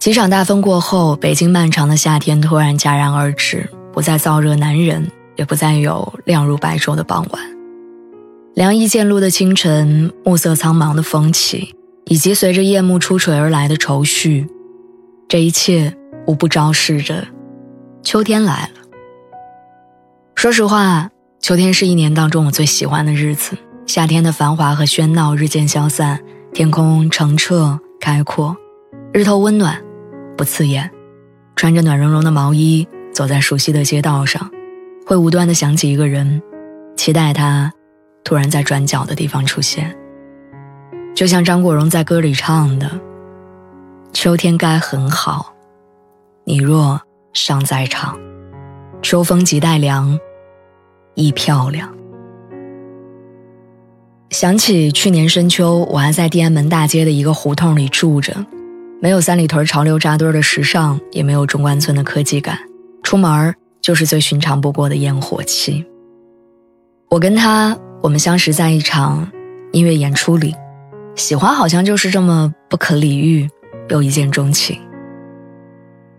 几场大风过后，北京漫长的夏天突然戛然而止，不再燥热难忍，也不再有亮如白昼的傍晚。凉意渐露的清晨，暮色苍茫的风起，以及随着夜幕初垂而来的愁绪，这一切无不昭示着秋天来了。说实话，秋天是一年当中我最喜欢的日子。夏天的繁华和喧闹日渐消散，天空澄澈开阔，日头温暖。不刺眼，穿着暖融融的毛衣，走在熟悉的街道上，会无端的想起一个人，期待他突然在转角的地方出现。就像张国荣在歌里唱的：“秋天该很好，你若尚在场，秋风即带凉，亦漂亮。”想起去年深秋，我还在地安门大街的一个胡同里住着。没有三里屯潮流扎堆的时尚，也没有中关村的科技感，出门就是最寻常不过的烟火气。我跟他，我们相识在一场音乐演出里，喜欢好像就是这么不可理喻，又一见钟情。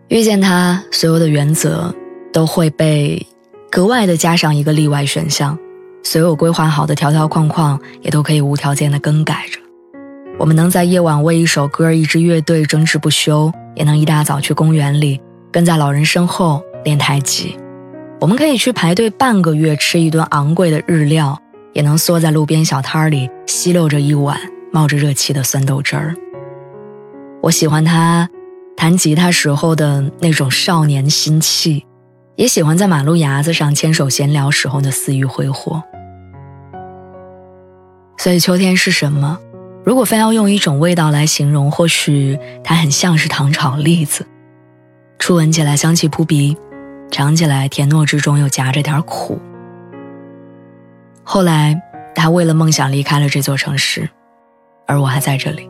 遇见他，所有的原则都会被格外的加上一个例外选项，所有规划好的条条框框也都可以无条件的更改着。我们能在夜晚为一首歌、一支乐队争执不休，也能一大早去公园里跟在老人身后练太极。我们可以去排队半个月吃一顿昂贵的日料，也能缩在路边小摊里吸溜着一碗冒着热气的酸豆汁儿。我喜欢他弹吉他时候的那种少年心气，也喜欢在马路牙子上牵手闲聊时候的肆意挥霍。所以秋天是什么？如果非要用一种味道来形容，或许它很像是糖炒栗子，初闻起来香气扑鼻，尝起来甜糯之中又夹着点苦。后来，他为了梦想离开了这座城市，而我还在这里，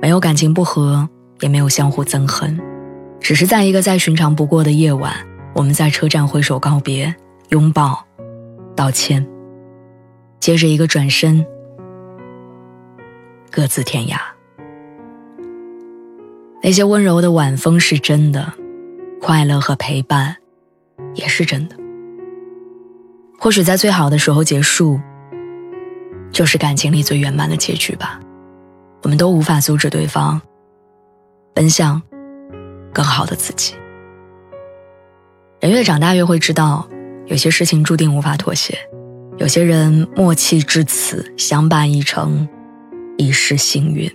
没有感情不和，也没有相互憎恨，只是在一个再寻常不过的夜晚，我们在车站挥手告别、拥抱、道歉，接着一个转身。各自天涯。那些温柔的晚风是真的，快乐和陪伴也是真的。或许在最好的时候结束，就是感情里最圆满的结局吧。我们都无法阻止对方奔向更好的自己。人越长大越会知道，有些事情注定无法妥协，有些人默契至此，相伴一程。已是幸运。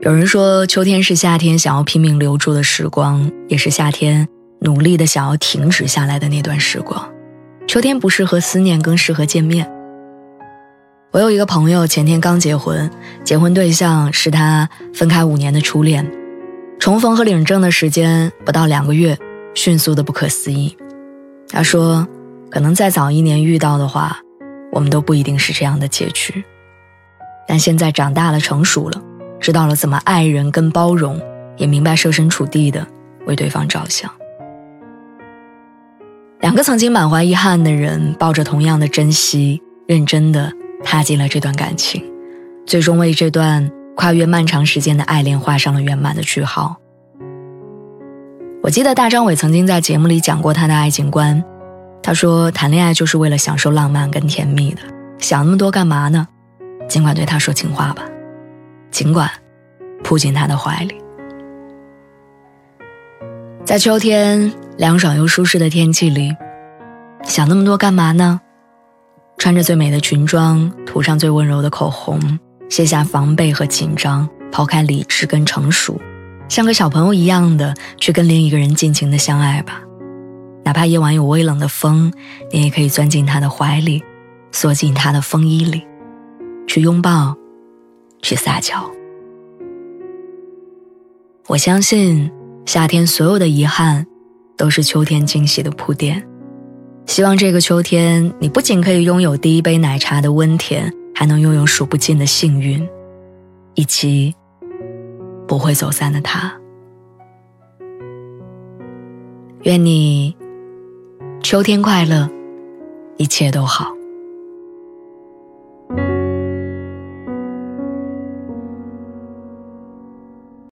有人说，秋天是夏天想要拼命留住的时光，也是夏天努力的想要停止下来的那段时光。秋天不适合思念，更适合见面。我有一个朋友，前天刚结婚，结婚对象是他分开五年的初恋，重逢和领证的时间不到两个月，迅速的不可思议。他说，可能再早一年遇到的话，我们都不一定是这样的结局。但现在长大了，成熟了，知道了怎么爱人跟包容，也明白设身处地的为对方着想。两个曾经满怀遗憾的人，抱着同样的珍惜，认真的踏进了这段感情，最终为这段跨越漫长时间的爱恋画上了圆满的句号。我记得大张伟曾经在节目里讲过他的爱情观，他说谈恋爱就是为了享受浪漫跟甜蜜的，想那么多干嘛呢？尽管对他说情话吧，尽管扑进他的怀里，在秋天凉爽又舒适的天气里，想那么多干嘛呢？穿着最美的裙装，涂上最温柔的口红，卸下防备和紧张，抛开理智跟成熟，像个小朋友一样的去跟另一个人尽情的相爱吧。哪怕夜晚有微冷的风，你也可以钻进他的怀里，缩进他的风衣里。去拥抱，去撒娇。我相信夏天所有的遗憾，都是秋天惊喜的铺垫。希望这个秋天，你不仅可以拥有第一杯奶茶的温甜，还能拥有数不尽的幸运，以及不会走散的他。愿你秋天快乐，一切都好。